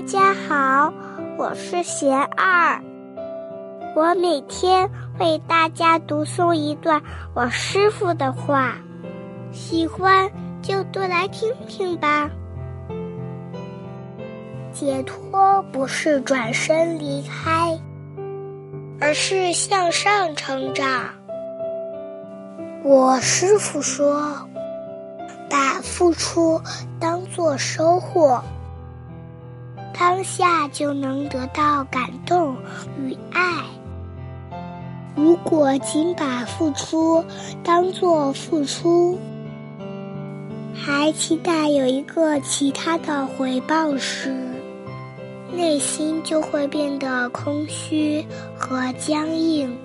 大家好，我是贤二。我每天为大家读诵一段我师傅的话，喜欢就多来听听吧。解脱不是转身离开，而是向上成长。我师傅说：“把付出当做收获。”当下就能得到感动与爱。如果仅把付出当做付出，还期待有一个其他的回报时，内心就会变得空虚和僵硬。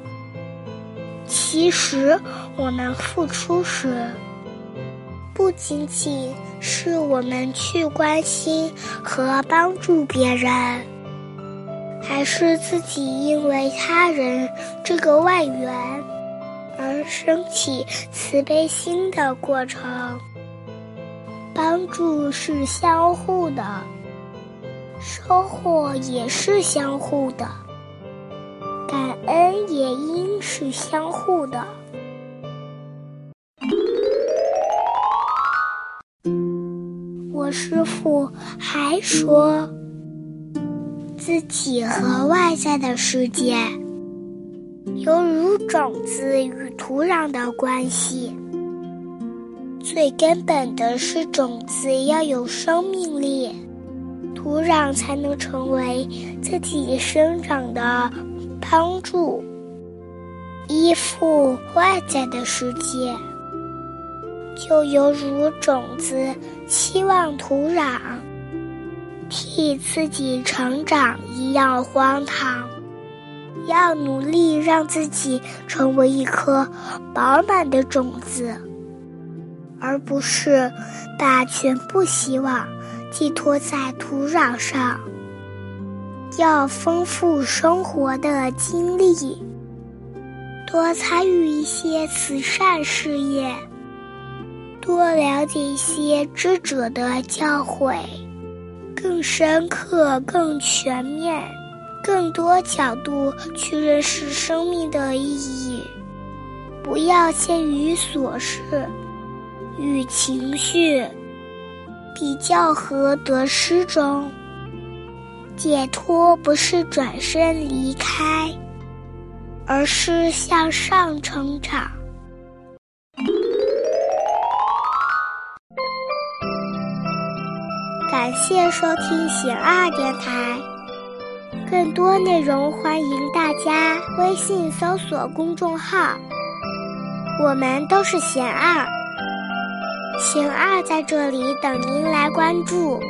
其实，我们付出时，不仅仅是我们去关心和帮助别人，还是自己因为他人这个外援而升起慈悲心的过程。帮助是相互的，收获也是相互的，感恩也应是相互的。我师傅还说，自己和外在的世界犹如种子与土壤的关系。最根本的是，种子要有生命力，土壤才能成为自己生长的帮助。依附外在的世界。就犹如种子期望土壤替自己成长一样荒唐，要努力让自己成为一颗饱满的种子，而不是把全部希望寄托在土壤上。要丰富生活的经历，多参与一些慈善事业。多了解一些智者的教诲，更深刻、更全面、更多角度去认识生命的意义。不要陷于琐事与情绪比较和得失中。解脱不是转身离开，而是向上成长。感谢收听贤二电台，更多内容欢迎大家微信搜索公众号“我们都是贤二”，贤二在这里等您来关注。